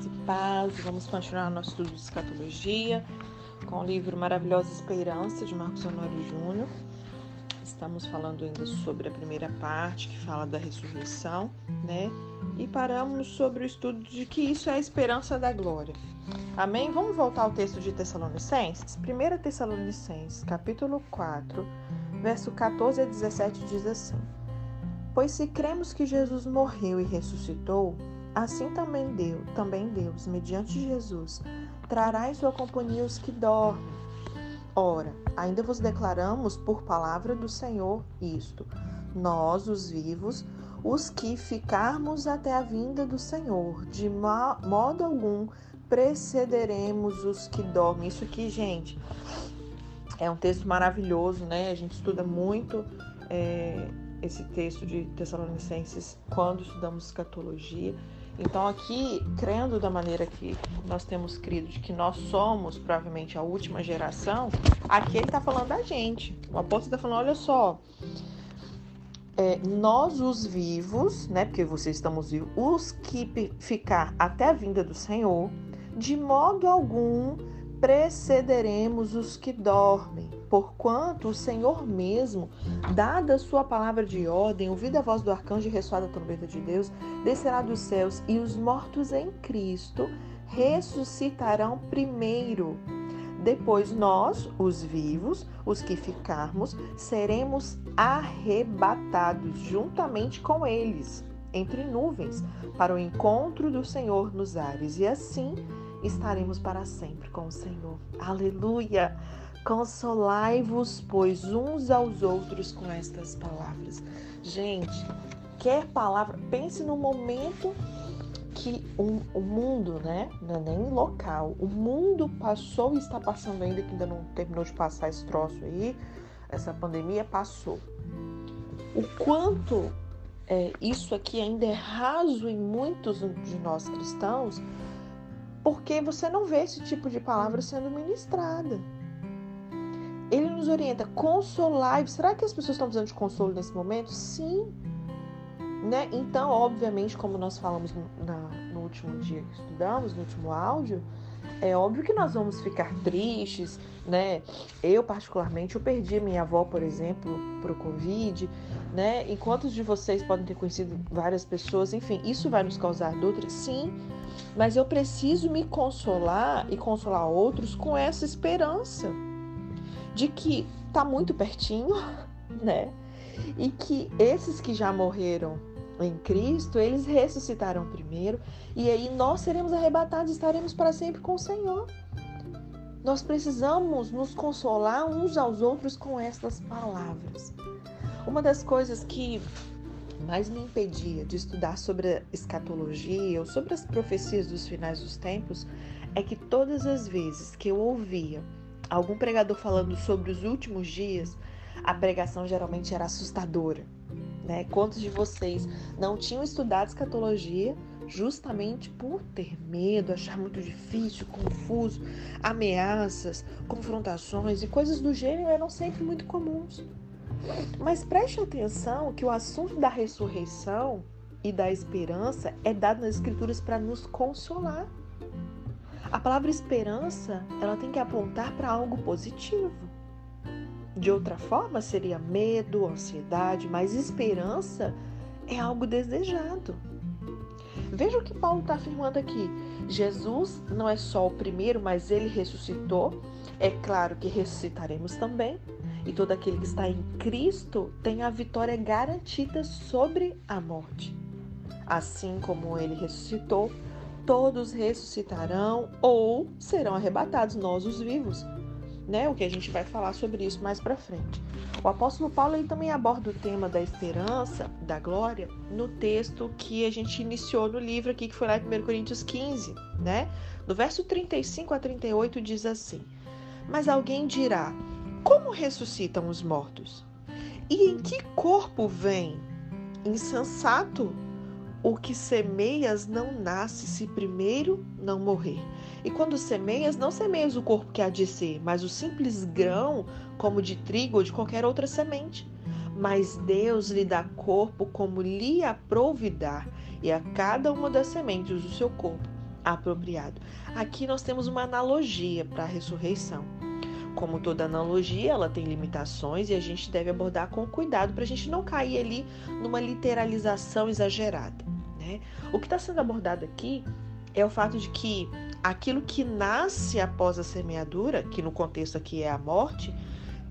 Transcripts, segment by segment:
graça e paz. Vamos continuar nosso estudo de escatologia com o livro Maravilhosa Esperança de Marcos Honório Júnior. Estamos falando ainda sobre a primeira parte que fala da ressurreição, né? E paramos sobre o estudo de que isso é a esperança da glória. Amém? Vamos voltar ao texto de Tessalonicenses? 1 Tessalonicenses, capítulo 4, verso 14 a 17 diz assim: Pois se cremos que Jesus morreu e ressuscitou, assim também Deus, também Deus, mediante Jesus, trará em sua companhia os que dormem. Ora, ainda vos declaramos por palavra do Senhor isto: nós, os vivos, os que ficarmos até a vinda do Senhor, de modo algum precederemos os que dormem. Isso aqui, gente, é um texto maravilhoso, né? A gente estuda muito. É esse texto de Tessalonicenses quando estudamos escatologia. Então, aqui, crendo da maneira que nós temos crido, de que nós somos provavelmente a última geração, aqui ele está falando da gente. O apóstolo está falando: olha só, é, nós os vivos, né? Porque vocês estamos vivos, os que ficar até a vinda do Senhor, de modo algum precederemos os que dormem, porquanto o Senhor mesmo, dada a sua palavra de ordem, ouvida a voz do arcanjo e ressoada a trombeta de Deus, descerá dos céus e os mortos em Cristo ressuscitarão primeiro. Depois nós, os vivos, os que ficarmos, seremos arrebatados juntamente com eles, entre nuvens, para o encontro do Senhor nos ares, e assim estaremos para sempre com o Senhor. Aleluia! Consolai-vos, pois, uns aos outros com estas palavras. Gente, quer palavra? Pense no momento que o, o mundo, né? Não é nem local, o mundo passou e está passando ainda, que ainda não terminou de passar esse troço aí, essa pandemia passou. O quanto é, isso aqui ainda é raso em muitos de nós cristãos, porque você não vê esse tipo de palavra sendo ministrada. Ele nos orienta, consolar. Será que as pessoas estão precisando de consolo nesse momento? Sim. Né? Então, obviamente, como nós falamos no, na, no último dia que estudamos, no último áudio, é óbvio que nós vamos ficar tristes, né? Eu, particularmente, eu perdi minha avó, por exemplo, para o Covid, né? Enquanto de vocês podem ter conhecido várias pessoas, enfim, isso vai nos causar dor, sim, mas eu preciso me consolar e consolar outros com essa esperança de que tá muito pertinho, né? E que esses que já morreram em Cristo, eles ressuscitarão primeiro e aí nós seremos arrebatados, estaremos para sempre com o Senhor. Nós precisamos nos consolar uns aos outros com estas palavras. Uma das coisas que mais me impedia de estudar sobre a escatologia ou sobre as profecias dos finais dos tempos é que todas as vezes que eu ouvia algum pregador falando sobre os últimos dias, a pregação geralmente era assustadora. Né? Quantos de vocês não tinham estudado escatologia justamente por ter medo, achar muito difícil, confuso, ameaças, confrontações e coisas do gênero eram sempre muito comuns. Mas preste atenção que o assunto da ressurreição e da esperança é dado nas escrituras para nos consolar. A palavra esperança, ela tem que apontar para algo positivo. De outra forma, seria medo, ansiedade, mas esperança é algo desejado. Veja o que Paulo está afirmando aqui. Jesus não é só o primeiro, mas ele ressuscitou. É claro que ressuscitaremos também. E todo aquele que está em Cristo tem a vitória garantida sobre a morte. Assim como ele ressuscitou, todos ressuscitarão ou serão arrebatados, nós os vivos. Né? O que a gente vai falar sobre isso mais para frente. O apóstolo Paulo ele também aborda o tema da esperança, da glória, no texto que a gente iniciou no livro aqui, que foi lá em 1 Coríntios 15, né? No verso 35 a 38 diz assim: Mas alguém dirá: como ressuscitam os mortos? E em que corpo vem? Insensato! O que semeias não nasce se primeiro não morrer. E quando semeias, não semeias o corpo que há de ser, mas o simples grão, como de trigo ou de qualquer outra semente. Mas Deus lhe dá corpo como lhe aprouvidar, e a cada uma das sementes o seu corpo, apropriado. Aqui nós temos uma analogia para a ressurreição. Como toda analogia, ela tem limitações e a gente deve abordar com cuidado para a gente não cair ali numa literalização exagerada. Né? O que está sendo abordado aqui é o fato de que aquilo que nasce após a semeadura, que no contexto aqui é a morte,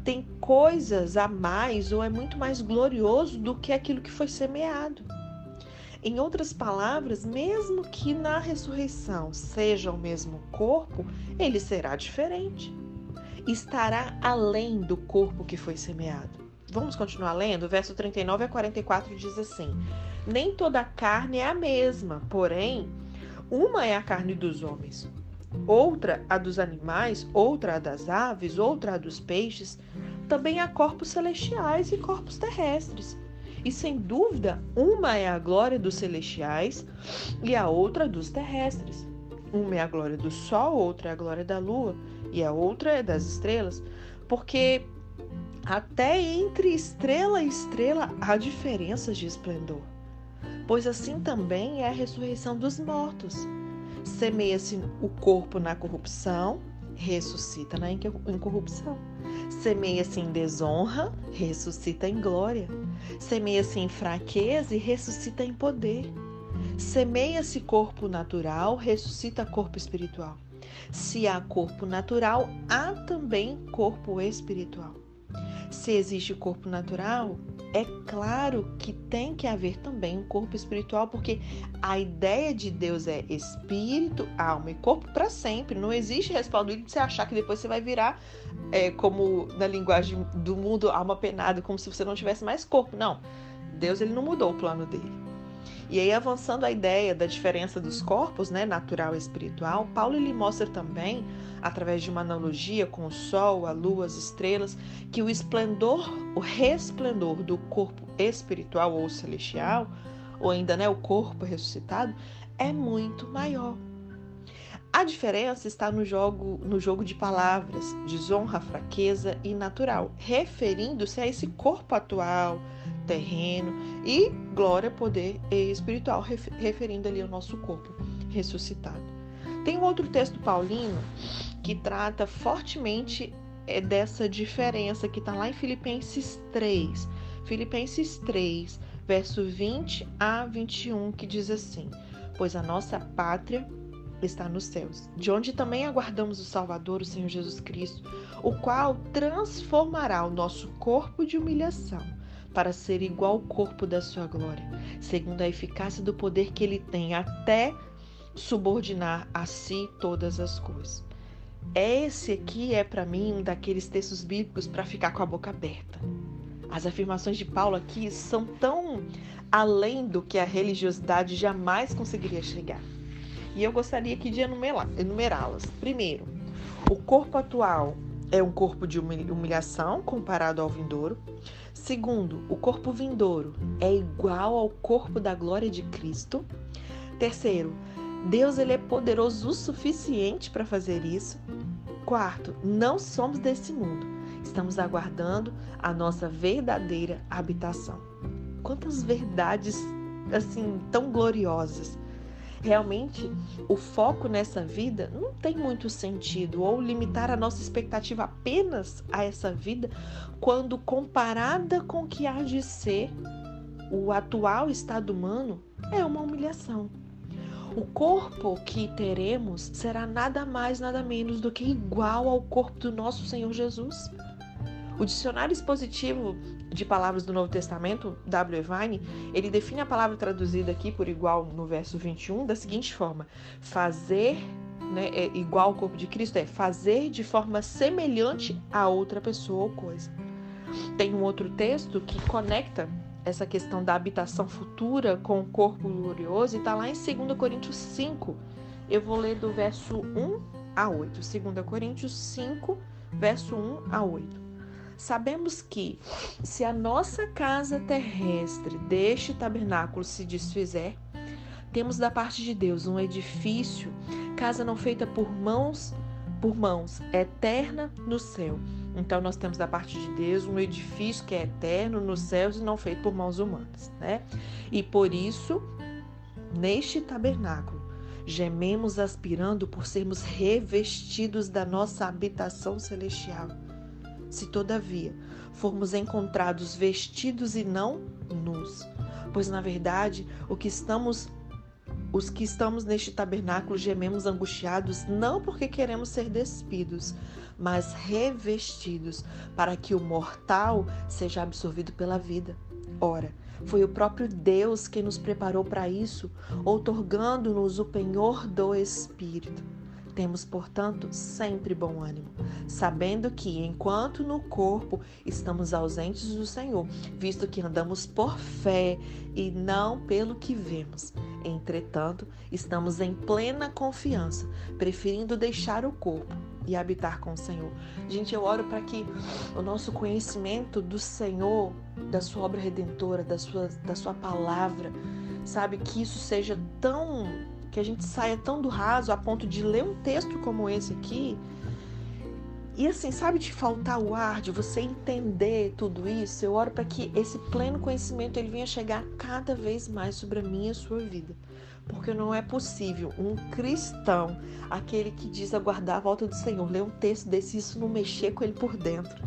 tem coisas a mais ou é muito mais glorioso do que aquilo que foi semeado. Em outras palavras, mesmo que na ressurreição seja o mesmo corpo, ele será diferente. Estará além do corpo que foi semeado. Vamos continuar lendo? O verso 39 a 44 diz assim: Nem toda carne é a mesma, porém, uma é a carne dos homens, outra a dos animais, outra a das aves, outra a dos peixes. Também há corpos celestiais e corpos terrestres. E sem dúvida, uma é a glória dos celestiais e a outra dos terrestres. Uma é a glória do sol, outra é a glória da lua e a outra é das estrelas, porque até entre estrela e estrela há diferenças de esplendor. Pois assim também é a ressurreição dos mortos. Semeia-se o corpo na corrupção, ressuscita na incorrupção. Semeia-se em desonra, ressuscita em glória. Semeia-se em fraqueza e ressuscita em poder. Semeia-se corpo natural, ressuscita corpo espiritual. Se há corpo natural, há também corpo espiritual. Se existe corpo natural, é claro que tem que haver também um corpo espiritual, porque a ideia de Deus é espírito, alma e corpo para sempre. Não existe respaldo de você achar que depois você vai virar, é, como na linguagem do mundo, alma penada, como se você não tivesse mais corpo. Não. Deus ele não mudou o plano dele. E aí, avançando a ideia da diferença dos corpos, né, natural e espiritual, Paulo ele mostra também, através de uma analogia com o sol, a lua, as estrelas, que o esplendor, o resplendor do corpo espiritual ou celestial, ou ainda né, o corpo ressuscitado, é muito maior. A diferença está no jogo, no jogo de palavras, desonra, fraqueza e natural, referindo-se a esse corpo atual, terreno e glória, poder espiritual, referindo ali ao nosso corpo ressuscitado. Tem um outro texto paulino que trata fortemente é, dessa diferença que está lá em Filipenses 3. Filipenses 3, verso 20 a 21, que diz assim: Pois a nossa pátria está nos céus, de onde também aguardamos o Salvador, o Senhor Jesus Cristo, o qual transformará o nosso corpo de humilhação para ser igual ao corpo da sua glória, segundo a eficácia do poder que ele tem até subordinar a si todas as coisas. Esse aqui é para mim um daqueles textos bíblicos para ficar com a boca aberta. As afirmações de Paulo aqui são tão além do que a religiosidade jamais conseguiria chegar. E eu gostaria aqui de enumerá-las. Primeiro, o corpo atual é um corpo de humilhação comparado ao vindouro. Segundo, o corpo vindouro é igual ao corpo da glória de Cristo. Terceiro, Deus ele é poderoso o suficiente para fazer isso. Quarto, não somos desse mundo. Estamos aguardando a nossa verdadeira habitação. Quantas verdades assim tão gloriosas. Realmente, o foco nessa vida não tem muito sentido, ou limitar a nossa expectativa apenas a essa vida, quando comparada com o que há de ser o atual estado humano, é uma humilhação. O corpo que teremos será nada mais, nada menos do que igual ao corpo do nosso Senhor Jesus. O dicionário expositivo de palavras do Novo Testamento, W. Vine, ele define a palavra traduzida aqui por igual no verso 21 da seguinte forma: fazer né, é igual ao corpo de Cristo é fazer de forma semelhante a outra pessoa ou coisa. Tem um outro texto que conecta essa questão da habitação futura com o corpo glorioso e está lá em 2 Coríntios 5. Eu vou ler do verso 1 a 8. 2 Coríntios 5, verso 1 a 8. Sabemos que, se a nossa casa terrestre deste tabernáculo se desfizer, temos da parte de Deus um edifício, casa não feita por mãos, por mãos, eterna no céu. Então nós temos da parte de Deus um edifício que é eterno nos céus e não feito por mãos humanas, né? E por isso, neste tabernáculo, gememos aspirando por sermos revestidos da nossa habitação celestial. Se, todavia, formos encontrados vestidos e não nus, pois na verdade o que estamos os que estamos neste tabernáculo gememos angustiados, não porque queremos ser despidos, mas revestidos, para que o mortal seja absorvido pela vida. Ora, foi o próprio Deus quem nos preparou para isso, outorgando-nos o penhor do Espírito. Temos, portanto, sempre bom ânimo, sabendo que, enquanto no corpo estamos ausentes do Senhor, visto que andamos por fé e não pelo que vemos. Entretanto, estamos em plena confiança, preferindo deixar o corpo e habitar com o Senhor. Gente, eu oro para que o nosso conhecimento do Senhor, da sua obra redentora, da sua, da sua palavra, sabe, que isso seja tão. Que a gente saia tão do raso a ponto de ler um texto como esse aqui. E assim, sabe, de faltar o ar, de você entender tudo isso, eu oro para que esse pleno conhecimento ele venha chegar cada vez mais sobre a minha e a sua vida porque não é possível um cristão, aquele que diz aguardar a volta do Senhor, ler um texto desse isso não mexer com ele por dentro,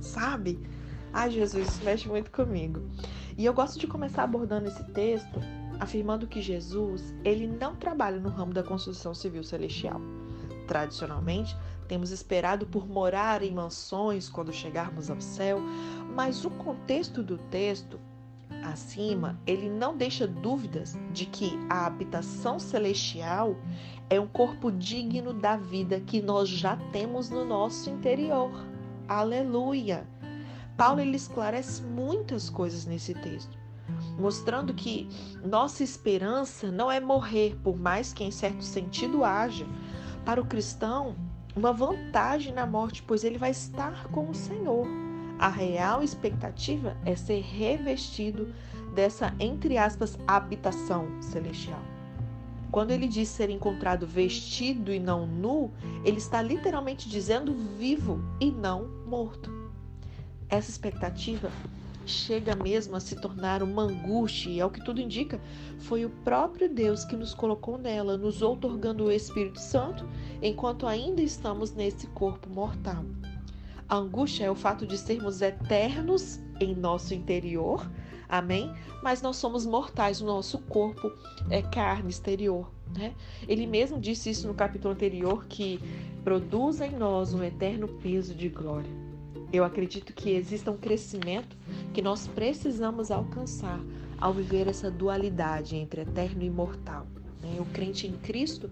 sabe? Ai, Jesus, isso mexe muito comigo. E eu gosto de começar abordando esse texto afirmando que Jesus, ele não trabalha no ramo da construção civil celestial. Tradicionalmente, temos esperado por morar em mansões quando chegarmos ao céu, mas o contexto do texto acima, ele não deixa dúvidas de que a habitação celestial é um corpo digno da vida que nós já temos no nosso interior. Aleluia! Paulo ele esclarece muitas coisas nesse texto, mostrando que nossa esperança não é morrer, por mais que em certo sentido haja. Para o cristão, uma vantagem na morte, pois ele vai estar com o Senhor. A real expectativa é ser revestido dessa, entre aspas, habitação celestial. Quando ele diz ser encontrado vestido e não nu, ele está literalmente dizendo vivo e não morto. Essa expectativa chega mesmo a se tornar uma angústia, e ao que tudo indica, foi o próprio Deus que nos colocou nela, nos outorgando o Espírito Santo, enquanto ainda estamos nesse corpo mortal. A angústia é o fato de sermos eternos em nosso interior, amém? Mas nós somos mortais, o nosso corpo é carne exterior. Né? Ele mesmo disse isso no capítulo anterior, que produz em nós um eterno peso de glória. Eu acredito que exista um crescimento que nós precisamos alcançar ao viver essa dualidade entre eterno e mortal. Né? O crente em Cristo,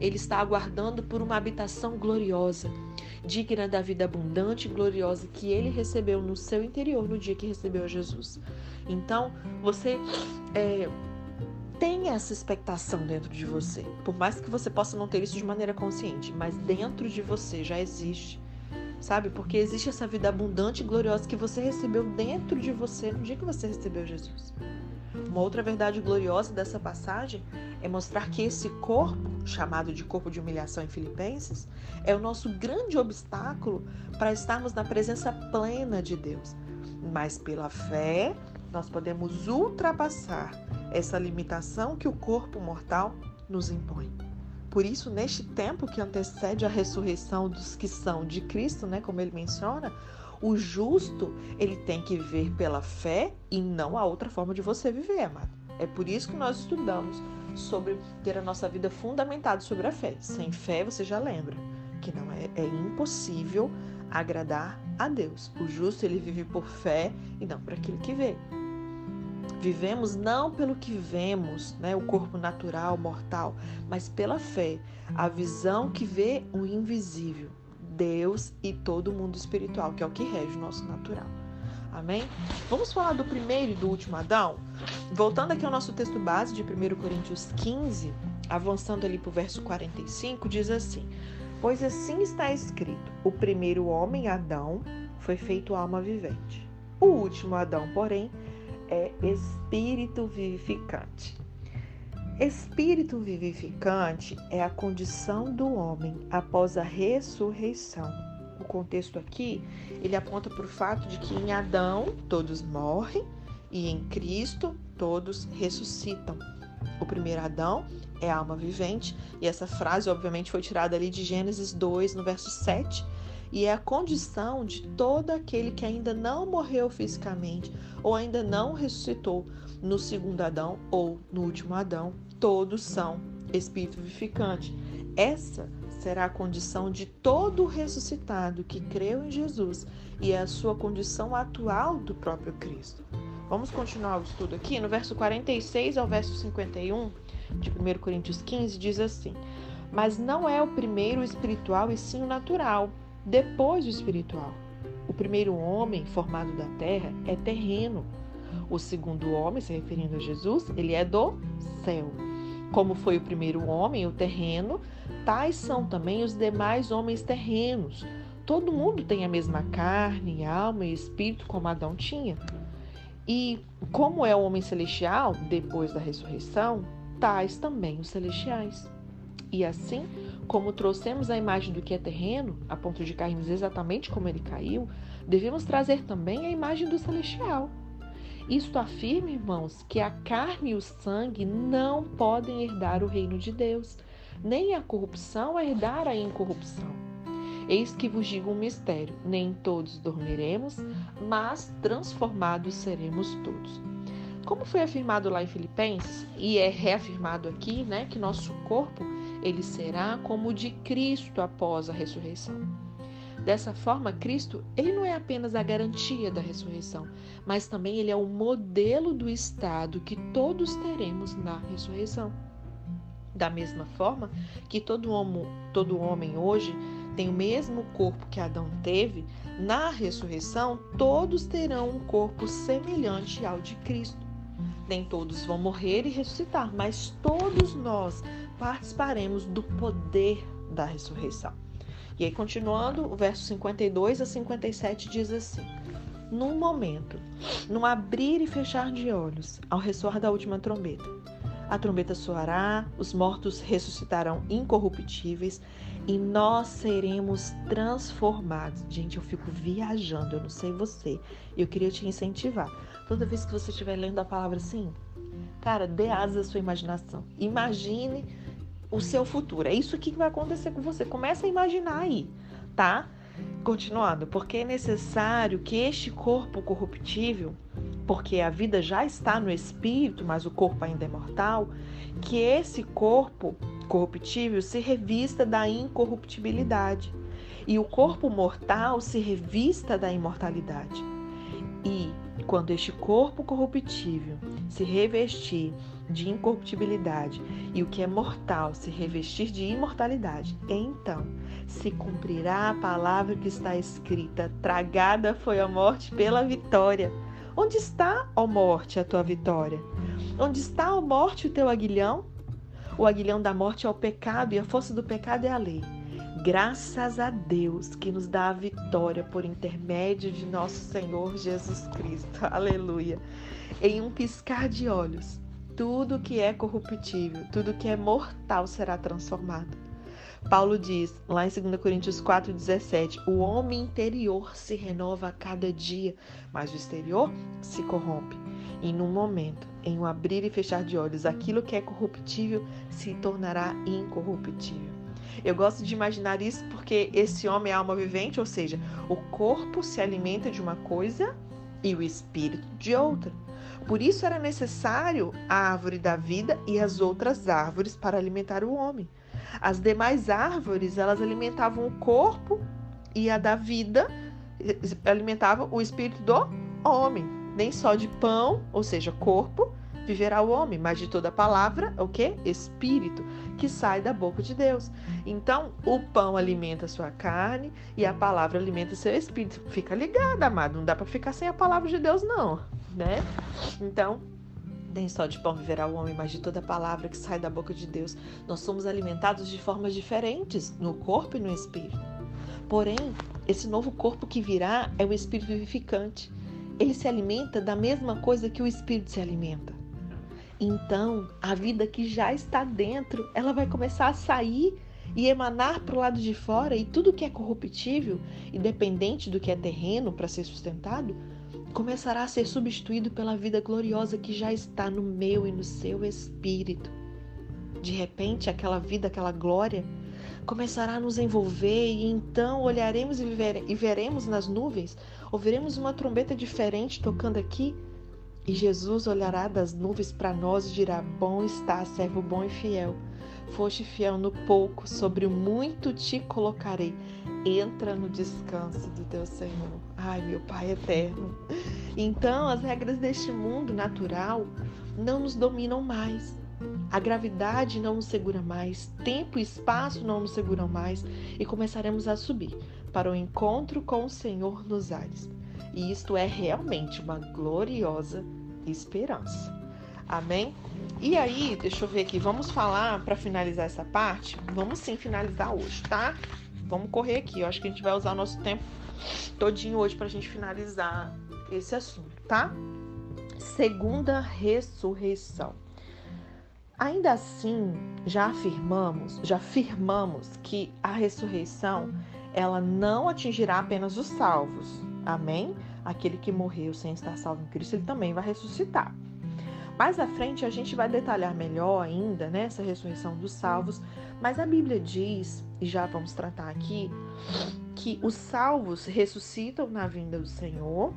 ele está aguardando por uma habitação gloriosa, digna da vida abundante e gloriosa que ele recebeu no seu interior no dia que recebeu Jesus. Então, você é, tem essa expectação dentro de você, por mais que você possa não ter isso de maneira consciente, mas dentro de você já existe. Sabe? Porque existe essa vida abundante e gloriosa que você recebeu dentro de você no dia que você recebeu Jesus. Uma outra verdade gloriosa dessa passagem é mostrar que esse corpo, chamado de corpo de humilhação em Filipenses, é o nosso grande obstáculo para estarmos na presença plena de Deus. Mas pela fé, nós podemos ultrapassar essa limitação que o corpo mortal nos impõe. Por isso, neste tempo que antecede a ressurreição dos que são de Cristo, né, como ele menciona, o justo, ele tem que viver pela fé e não a outra forma de você viver, amado. É por isso que nós estudamos sobre ter a nossa vida fundamentada sobre a fé. Sem fé, você já lembra que não é, é impossível agradar a Deus. O justo ele vive por fé e não por aquilo que vê. Vivemos não pelo que vemos, né, o corpo natural, mortal, mas pela fé, a visão que vê o invisível, Deus e todo o mundo espiritual, que é o que rege o nosso natural. Amém? Vamos falar do primeiro e do último Adão? Voltando aqui ao nosso texto base de 1 Coríntios 15, avançando ali para o verso 45, diz assim: Pois assim está escrito: o primeiro homem, Adão, foi feito alma vivente. O último Adão, porém, é espírito vivificante. Espírito vivificante é a condição do homem após a ressurreição contexto aqui, ele aponta para o fato de que em Adão todos morrem e em Cristo todos ressuscitam. O primeiro Adão é alma vivente, e essa frase, obviamente, foi tirada ali de Gênesis 2, no verso 7, e é a condição de todo aquele que ainda não morreu fisicamente ou ainda não ressuscitou no segundo Adão ou no último Adão, todos são espírito vivificante. Essa será a condição de todo ressuscitado que creu em Jesus e é a sua condição atual do próprio Cristo. Vamos continuar o estudo aqui. No verso 46 ao verso 51 de 1 Coríntios 15 diz assim: Mas não é o primeiro espiritual e sim o natural, depois o espiritual. O primeiro homem formado da terra é terreno. O segundo homem, se referindo a Jesus, ele é do céu. Como foi o primeiro homem, o terreno, tais são também os demais homens terrenos. Todo mundo tem a mesma carne, alma e espírito como Adão tinha. E como é o homem celestial, depois da ressurreição, tais também os celestiais. E assim, como trouxemos a imagem do que é terreno, a ponto de cairmos exatamente como ele caiu, devemos trazer também a imagem do celestial. Isto afirma, irmãos, que a carne e o sangue não podem herdar o reino de Deus, nem a corrupção herdar a incorrupção. Eis que vos digo um mistério: nem todos dormiremos, mas transformados seremos todos. Como foi afirmado lá em Filipenses e é reafirmado aqui, né, que nosso corpo ele será como o de Cristo após a ressurreição. Dessa forma, Cristo, ele não é apenas a garantia da ressurreição, mas também ele é o modelo do estado que todos teremos na ressurreição. Da mesma forma que todo homem, todo homem hoje tem o mesmo corpo que Adão teve, na ressurreição todos terão um corpo semelhante ao de Cristo. Nem todos vão morrer e ressuscitar, mas todos nós participaremos do poder da ressurreição. E aí, continuando, o verso 52 a 57 diz assim: Num momento, num abrir e fechar de olhos, ao ressoar da última trombeta, a trombeta soará, os mortos ressuscitarão incorruptíveis e nós seremos transformados. Gente, eu fico viajando, eu não sei você. Eu queria te incentivar. Toda vez que você estiver lendo a palavra assim, cara, dê asas à sua imaginação. Imagine o seu futuro. É isso que vai acontecer com você. Começa a imaginar aí, tá? Continuando, porque é necessário que este corpo corruptível, porque a vida já está no espírito, mas o corpo ainda é mortal, que esse corpo corruptível se revista da incorruptibilidade e o corpo mortal se revista da imortalidade. E quando este corpo corruptível se revestir de incorruptibilidade e o que é mortal se revestir de imortalidade, então se cumprirá a palavra que está escrita: tragada foi a morte pela vitória. Onde está, ó morte, a tua vitória? Onde está, ó morte, o teu aguilhão? O aguilhão da morte é o pecado e a força do pecado é a lei. Graças a Deus que nos dá a vitória por intermédio de nosso Senhor Jesus Cristo. Aleluia. Em um piscar de olhos, tudo que é corruptível, tudo que é mortal será transformado. Paulo diz, lá em 2 Coríntios 4,17: o homem interior se renova a cada dia, mas o exterior se corrompe. E num momento, em um abrir e fechar de olhos, aquilo que é corruptível se tornará incorruptível. Eu gosto de imaginar isso porque esse homem é alma vivente, ou seja, o corpo se alimenta de uma coisa e o espírito de outra. Por isso era necessário a árvore da vida e as outras árvores para alimentar o homem. As demais árvores, elas alimentavam o corpo e a da vida alimentava o espírito do homem. Nem só de pão, ou seja, corpo, viverá o homem, mas de toda palavra, o que? Espírito, que sai da boca de Deus. Então, o pão alimenta a sua carne e a palavra alimenta seu espírito. Fica ligado, amado, não dá para ficar sem a palavra de Deus não né? Então, nem só de pão viverá o homem, mas de toda palavra que sai da boca de Deus. Nós somos alimentados de formas diferentes, no corpo e no espírito. Porém, esse novo corpo que virá é o espírito vivificante. Ele se alimenta da mesma coisa que o espírito se alimenta. Então, a vida que já está dentro, ela vai começar a sair e emanar para o lado de fora, e tudo que é corruptível, independente do que é terreno para ser sustentado, começará a ser substituído pela vida gloriosa que já está no meu e no seu espírito. De repente, aquela vida, aquela glória começará a nos envolver e então olharemos e, e veremos nas nuvens, ouviremos uma trombeta diferente tocando aqui e Jesus olhará das nuvens para nós e dirá: Bom está, servo bom e fiel. Foste fiel no pouco, sobre o muito te colocarei. Entra no descanso do teu Senhor. Ai, meu Pai eterno. Então, as regras deste mundo natural não nos dominam mais. A gravidade não nos segura mais, tempo e espaço não nos seguram mais e começaremos a subir para o encontro com o Senhor nos ares. E isto é realmente uma gloriosa esperança. Amém? E aí, deixa eu ver aqui, vamos falar para finalizar essa parte? Vamos sim finalizar hoje, tá? Vamos correr aqui. Eu acho que a gente vai usar o nosso tempo todinho hoje para a gente finalizar esse assunto, tá? Segunda ressurreição. Ainda assim, já afirmamos, já afirmamos que a ressurreição ela não atingirá apenas os salvos. Amém? Aquele que morreu sem estar salvo em Cristo, ele também vai ressuscitar. Mais à frente a gente vai detalhar melhor ainda né, ressurreição dos salvos, mas a Bíblia diz, e já vamos tratar aqui, que os salvos ressuscitam na vinda do Senhor,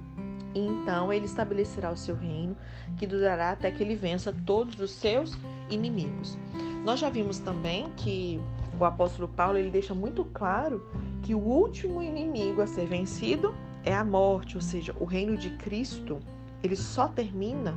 e então ele estabelecerá o seu reino, que durará até que ele vença todos os seus inimigos. Nós já vimos também que o apóstolo Paulo ele deixa muito claro que o último inimigo a ser vencido é a morte, ou seja, o reino de Cristo ele só termina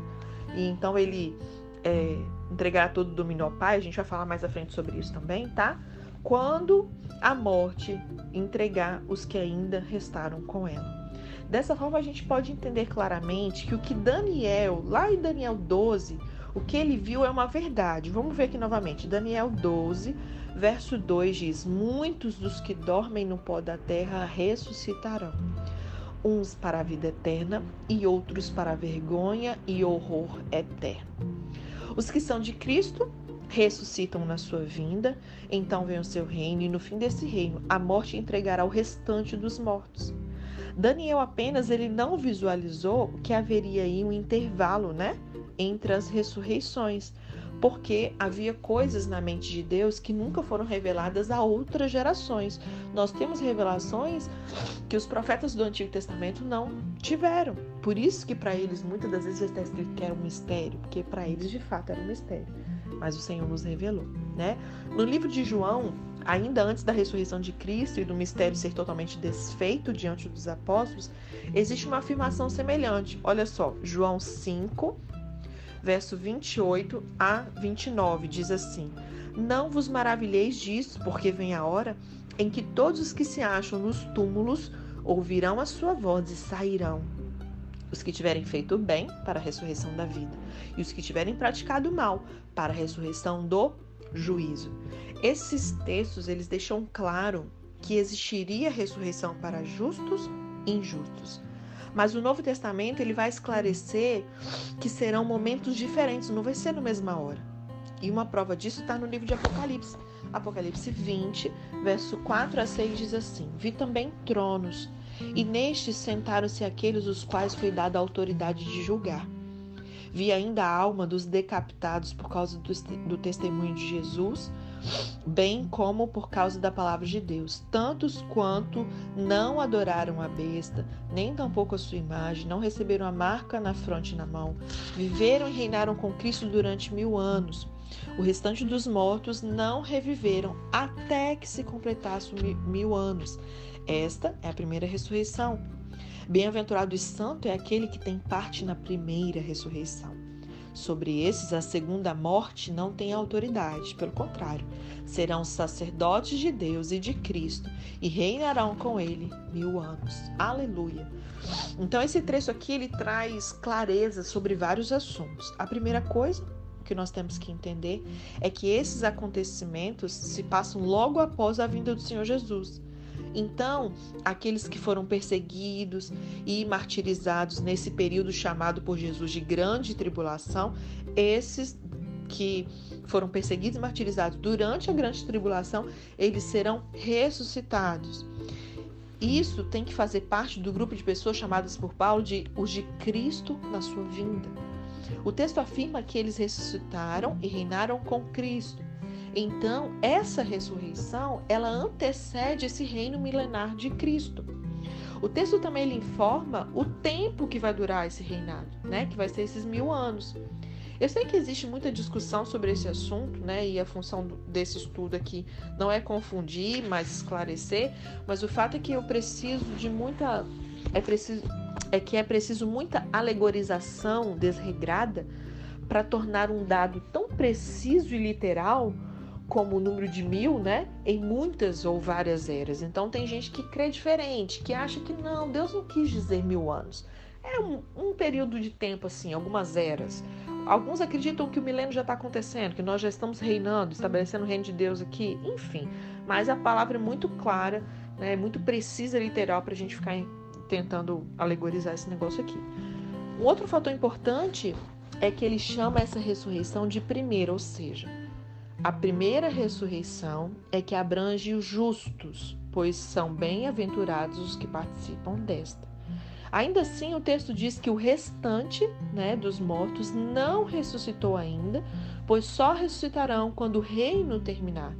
e então ele é, entregará todo o domínio ao Pai. A gente vai falar mais à frente sobre isso também, tá? Quando a morte entregar os que ainda restaram com ela. Dessa forma, a gente pode entender claramente que o que Daniel, lá em Daniel 12, o que ele viu é uma verdade. Vamos ver aqui novamente. Daniel 12, verso 2 diz: Muitos dos que dormem no pó da terra ressuscitarão, uns para a vida eterna e outros para a vergonha e horror eterno. Os que são de Cristo ressuscitam na sua vinda, então vem o seu reino, e no fim desse reino, a morte entregará o restante dos mortos. Daniel apenas ele não visualizou que haveria aí um intervalo, né? entre as ressurreições, porque havia coisas na mente de Deus que nunca foram reveladas a outras gerações. Nós temos revelações que os profetas do Antigo Testamento não tiveram. Por isso que para eles muitas das vezes está escrito que era um mistério, porque para eles de fato era um mistério. Mas o Senhor nos revelou, né? No livro de João, ainda antes da ressurreição de Cristo e do mistério ser totalmente desfeito diante dos apóstolos, existe uma afirmação semelhante. Olha só, João 5, verso 28 a 29, diz assim: Não vos maravilheis disso, porque vem a hora em que todos os que se acham nos túmulos ouvirão a sua voz e sairão. Os que tiverem feito bem para a ressurreição da vida, e os que tiverem praticado mal para a ressurreição do juízo. Esses textos eles deixam claro que existiria ressurreição para justos e injustos. Mas o Novo Testamento ele vai esclarecer que serão momentos diferentes, não vai ser na mesma hora. E uma prova disso está no livro de Apocalipse. Apocalipse 20, verso 4 a 6 diz assim: Vi também tronos, e nestes sentaram-se aqueles os quais foi dada a autoridade de julgar. Vi ainda a alma dos decapitados por causa do, do testemunho de Jesus bem como por causa da palavra de Deus, tantos quanto não adoraram a besta, nem tampouco a sua imagem, não receberam a marca na fronte e na mão, viveram e reinaram com Cristo durante mil anos. O restante dos mortos não reviveram até que se completasse mil anos. Esta é a primeira ressurreição. Bem-aventurado e santo é aquele que tem parte na primeira ressurreição. Sobre esses, a segunda morte não tem autoridade, pelo contrário, serão sacerdotes de Deus e de Cristo e reinarão com ele mil anos. Aleluia! Então, esse trecho aqui ele traz clareza sobre vários assuntos. A primeira coisa que nós temos que entender é que esses acontecimentos se passam logo após a vinda do Senhor Jesus. Então, aqueles que foram perseguidos e martirizados nesse período chamado por Jesus de grande tribulação, esses que foram perseguidos e martirizados durante a grande tribulação, eles serão ressuscitados. isso tem que fazer parte do grupo de pessoas chamadas por Paulo de os de Cristo na sua vinda. O texto afirma que eles ressuscitaram e reinaram com Cristo. Então, essa ressurreição, ela antecede esse reino milenar de Cristo. O texto também ele informa o tempo que vai durar esse reinado, né? Que vai ser esses mil anos. Eu sei que existe muita discussão sobre esse assunto, né? E a função desse estudo aqui não é confundir, mas esclarecer. Mas o fato é que eu preciso de muita. É, preciso, é que é preciso muita alegorização desregrada para tornar um dado tão preciso e literal como o número de mil, né? Em muitas ou várias eras. Então tem gente que crê diferente, que acha que não, Deus não quis dizer mil anos. É um, um período de tempo assim, algumas eras. Alguns acreditam que o milênio já está acontecendo, que nós já estamos reinando, estabelecendo o reino de Deus aqui, enfim. Mas a palavra é muito clara, né, muito precisa, literal, para a gente ficar tentando alegorizar esse negócio aqui. Um outro fator importante é que ele chama essa ressurreição de primeira, ou seja, a primeira ressurreição é que abrange os justos, pois são bem-aventurados os que participam desta. Ainda assim, o texto diz que o restante né, dos mortos não ressuscitou ainda, pois só ressuscitarão quando o reino terminar,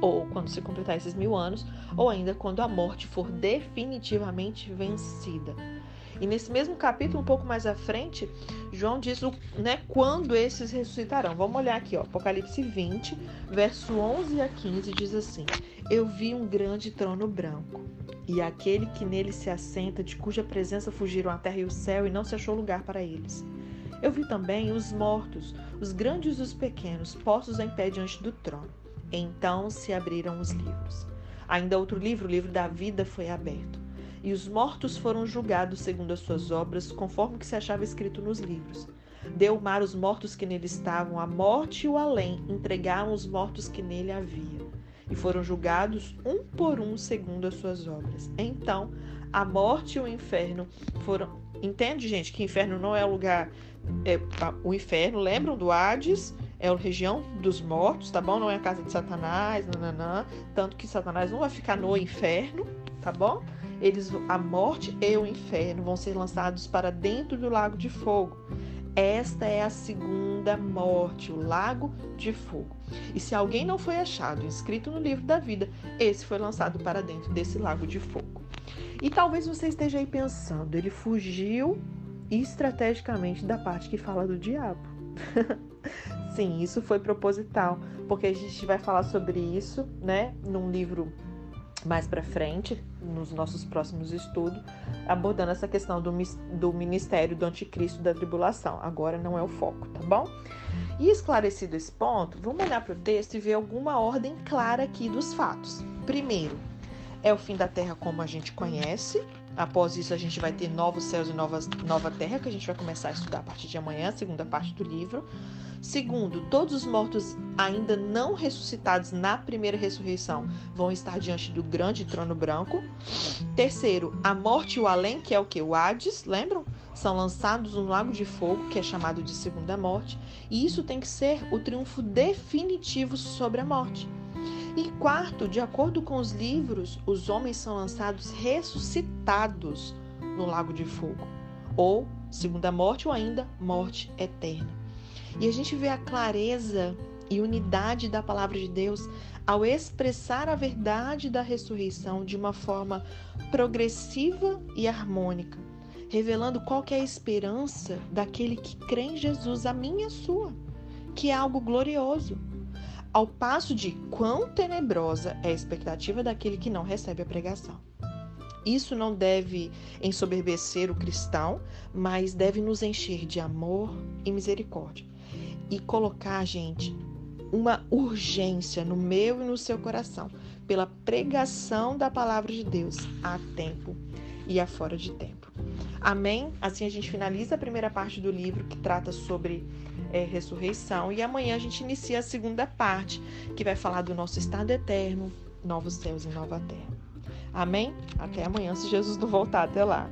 ou quando se completar esses mil anos, ou ainda quando a morte for definitivamente vencida. E nesse mesmo capítulo, um pouco mais à frente, João diz o, né, quando esses ressuscitarão. Vamos olhar aqui, ó, Apocalipse 20, verso 11 a 15, diz assim: Eu vi um grande trono branco e aquele que nele se assenta, de cuja presença fugiram a terra e o céu, e não se achou lugar para eles. Eu vi também os mortos, os grandes e os pequenos, postos em pé diante do trono. Então se abriram os livros. Ainda outro livro, o livro da vida, foi aberto. E os mortos foram julgados segundo as suas obras, conforme que se achava escrito nos livros. Deu o mar os mortos que nele estavam, a morte e o além entregaram os mortos que nele havia e foram julgados um por um segundo as suas obras. Então, a morte e o inferno foram. Entende, gente, que inferno não é o lugar. É, o inferno, lembram do Hades? É a região dos mortos, tá bom? Não é a casa de Satanás, nananã. Tanto que Satanás não vai ficar no inferno, tá bom? Eles, a morte e o inferno vão ser lançados para dentro do lago de fogo. Esta é a segunda morte, o lago de fogo. E se alguém não foi achado inscrito no livro da vida, esse foi lançado para dentro desse lago de fogo. E talvez você esteja aí pensando, ele fugiu estrategicamente da parte que fala do diabo. Sim, isso foi proposital, porque a gente vai falar sobre isso, né, num livro mais para frente, nos nossos próximos estudos, abordando essa questão do, do ministério do anticristo da tribulação. Agora não é o foco, tá bom? E esclarecido esse ponto, vamos olhar para o texto e ver alguma ordem clara aqui dos fatos. Primeiro, é o fim da terra como a gente conhece. Após isso, a gente vai ter novos céus e novas, nova terra, que a gente vai começar a estudar a partir de amanhã, segunda parte do livro. Segundo, todos os mortos ainda não ressuscitados na primeira ressurreição vão estar diante do grande trono branco. Terceiro, a morte e o além, que é o que? O Hades, lembram? São lançados no lago de fogo, que é chamado de segunda morte. E isso tem que ser o triunfo definitivo sobre a morte. E quarto, de acordo com os livros, os homens são lançados ressuscitados no lago de fogo, ou segunda morte, ou ainda morte eterna. E a gente vê a clareza e unidade da palavra de Deus ao expressar a verdade da ressurreição de uma forma progressiva e harmônica, revelando qual é a esperança daquele que crê em Jesus, a minha e a sua, que é algo glorioso. Ao passo de quão tenebrosa é a expectativa daquele que não recebe a pregação. Isso não deve ensoberbecer o cristão, mas deve nos encher de amor e misericórdia e colocar, gente, uma urgência no meu e no seu coração pela pregação da palavra de Deus a tempo e a fora de tempo. Amém? Assim a gente finaliza a primeira parte do livro que trata sobre é, ressurreição e amanhã a gente inicia a segunda parte que vai falar do nosso estado eterno, novos céus e nova terra. Amém? Até amanhã, se Jesus não voltar até lá.